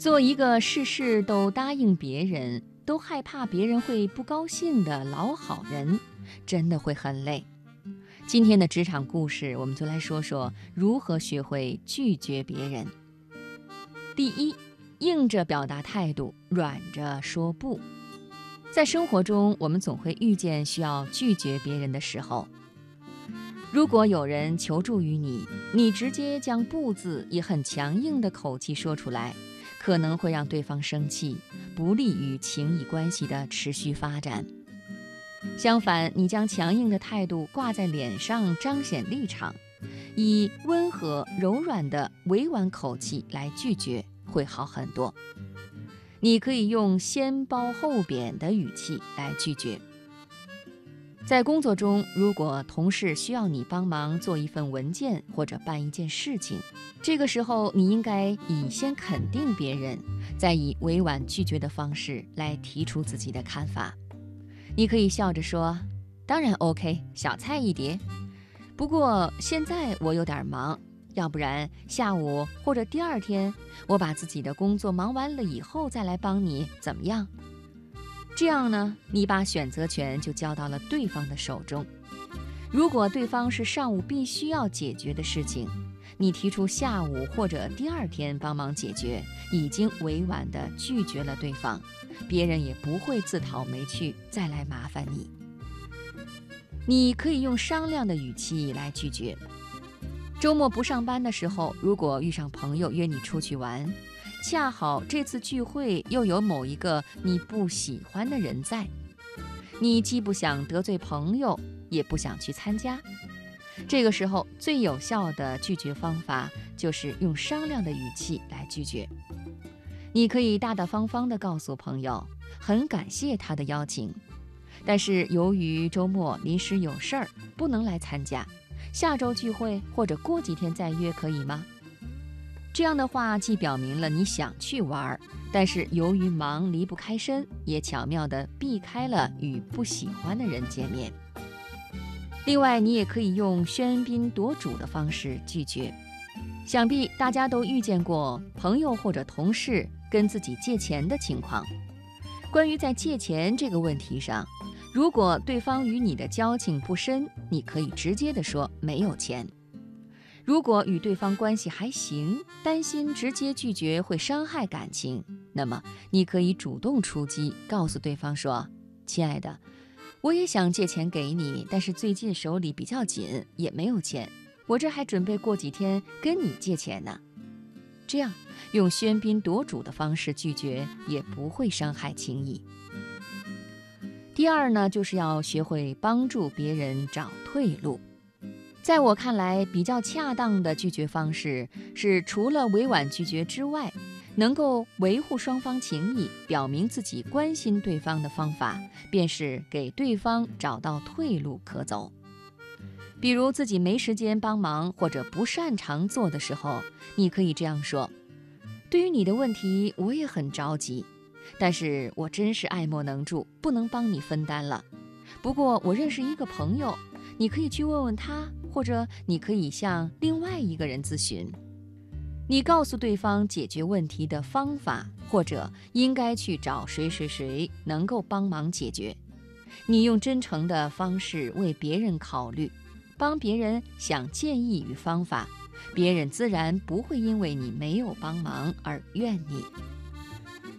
做一个事事都答应别人，都害怕别人会不高兴的老好人，真的会很累。今天的职场故事，我们就来说说如何学会拒绝别人。第一，硬着表达态度，软着说不。在生活中，我们总会遇见需要拒绝别人的时候。如果有人求助于你，你直接将“不”字以很强硬的口气说出来。可能会让对方生气，不利于情谊关系的持续发展。相反，你将强硬的态度挂在脸上，彰显立场，以温和柔软的委婉口气来拒绝，会好很多。你可以用先褒后贬的语气来拒绝。在工作中，如果同事需要你帮忙做一份文件或者办一件事情，这个时候你应该以先肯定别人，再以委婉拒绝的方式来提出自己的看法。你可以笑着说：“当然 OK，小菜一碟。不过现在我有点忙，要不然下午或者第二天我把自己的工作忙完了以后再来帮你，怎么样？”这样呢，你把选择权就交到了对方的手中。如果对方是上午必须要解决的事情，你提出下午或者第二天帮忙解决，已经委婉地拒绝了对方，别人也不会自讨没趣再来麻烦你。你可以用商量的语气来拒绝。周末不上班的时候，如果遇上朋友约你出去玩。恰好这次聚会又有某一个你不喜欢的人在，你既不想得罪朋友，也不想去参加。这个时候最有效的拒绝方法就是用商量的语气来拒绝。你可以大大方方地告诉朋友，很感谢他的邀请，但是由于周末临时有事儿不能来参加，下周聚会或者过几天再约可以吗？这样的话，既表明了你想去玩，但是由于忙离不开身，也巧妙地避开了与不喜欢的人见面。另外，你也可以用喧宾夺主的方式拒绝。想必大家都遇见过朋友或者同事跟自己借钱的情况。关于在借钱这个问题上，如果对方与你的交情不深，你可以直接的说没有钱。如果与对方关系还行，担心直接拒绝会伤害感情，那么你可以主动出击，告诉对方说：“亲爱的，我也想借钱给你，但是最近手里比较紧，也没有钱。我这还准备过几天跟你借钱呢。”这样用喧宾夺主的方式拒绝，也不会伤害情谊。第二呢，就是要学会帮助别人找退路。在我看来，比较恰当的拒绝方式是，除了委婉拒绝之外，能够维护双方情谊、表明自己关心对方的方法，便是给对方找到退路可走。比如自己没时间帮忙或者不擅长做的时候，你可以这样说：“对于你的问题，我也很着急，但是我真是爱莫能助，不能帮你分担了。不过我认识一个朋友，你可以去问问他。”或者你可以向另外一个人咨询，你告诉对方解决问题的方法，或者应该去找谁谁谁能够帮忙解决。你用真诚的方式为别人考虑，帮别人想建议与方法，别人自然不会因为你没有帮忙而怨你。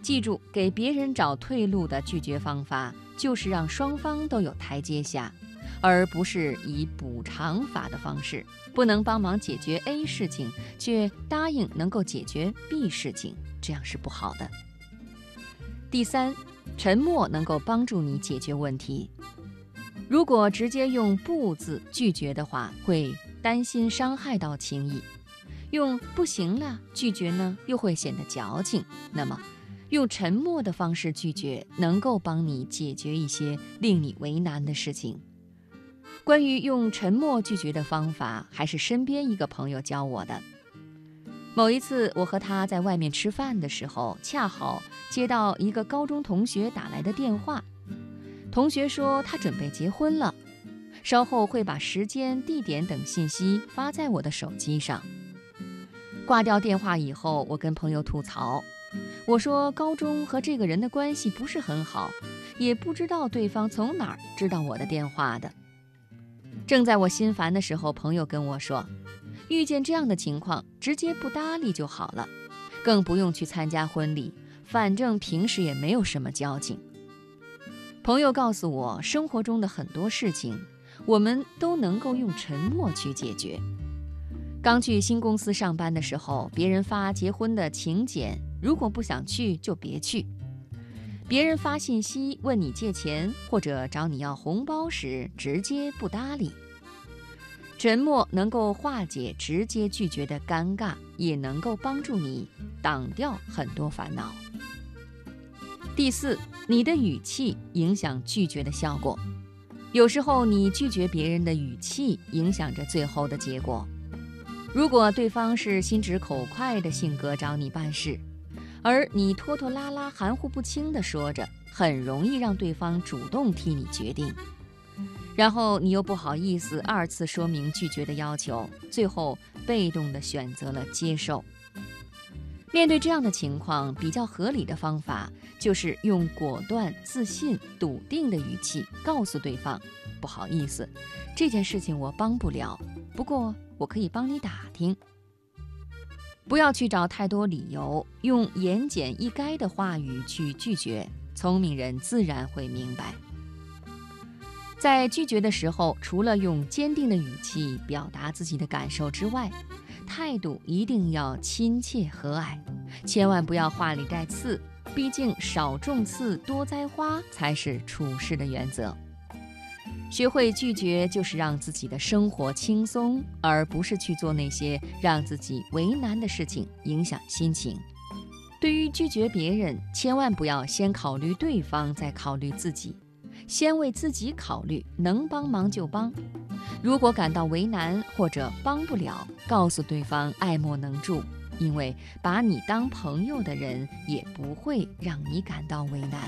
记住，给别人找退路的拒绝方法，就是让双方都有台阶下。而不是以补偿法的方式，不能帮忙解决 A 事情，却答应能够解决 B 事情，这样是不好的。第三，沉默能够帮助你解决问题。如果直接用“不”字拒绝的话，会担心伤害到情谊；用“不行了”拒绝呢，又会显得矫情。那么，用沉默的方式拒绝，能够帮你解决一些令你为难的事情。关于用沉默拒绝的方法，还是身边一个朋友教我的。某一次，我和他在外面吃饭的时候，恰好接到一个高中同学打来的电话。同学说他准备结婚了，稍后会把时间、地点等信息发在我的手机上。挂掉电话以后，我跟朋友吐槽：“我说高中和这个人的关系不是很好，也不知道对方从哪儿知道我的电话的。正在我心烦的时候，朋友跟我说，遇见这样的情况，直接不搭理就好了，更不用去参加婚礼，反正平时也没有什么交情。朋友告诉我，生活中的很多事情，我们都能够用沉默去解决。刚去新公司上班的时候，别人发结婚的请柬，如果不想去就别去。别人发信息问你借钱或者找你要红包时，直接不搭理。沉默能够化解直接拒绝的尴尬，也能够帮助你挡掉很多烦恼。第四，你的语气影响拒绝的效果。有时候你拒绝别人的语气，影响着最后的结果。如果对方是心直口快的性格找你办事，而你拖拖拉拉、含糊不清地说着，很容易让对方主动替你决定，然后你又不好意思二次说明拒绝的要求，最后被动地选择了接受。面对这样的情况，比较合理的方法就是用果断、自信、笃定的语气告诉对方：“不好意思，这件事情我帮不了，不过。”我可以帮你打听，不要去找太多理由，用言简意赅的话语去拒绝。聪明人自然会明白，在拒绝的时候，除了用坚定的语气表达自己的感受之外，态度一定要亲切和蔼，千万不要话里带刺。毕竟少种刺，多栽花才是处事的原则。学会拒绝，就是让自己的生活轻松，而不是去做那些让自己为难的事情，影响心情。对于拒绝别人，千万不要先考虑对方，再考虑自己，先为自己考虑，能帮忙就帮。如果感到为难或者帮不了，告诉对方爱莫能助，因为把你当朋友的人也不会让你感到为难。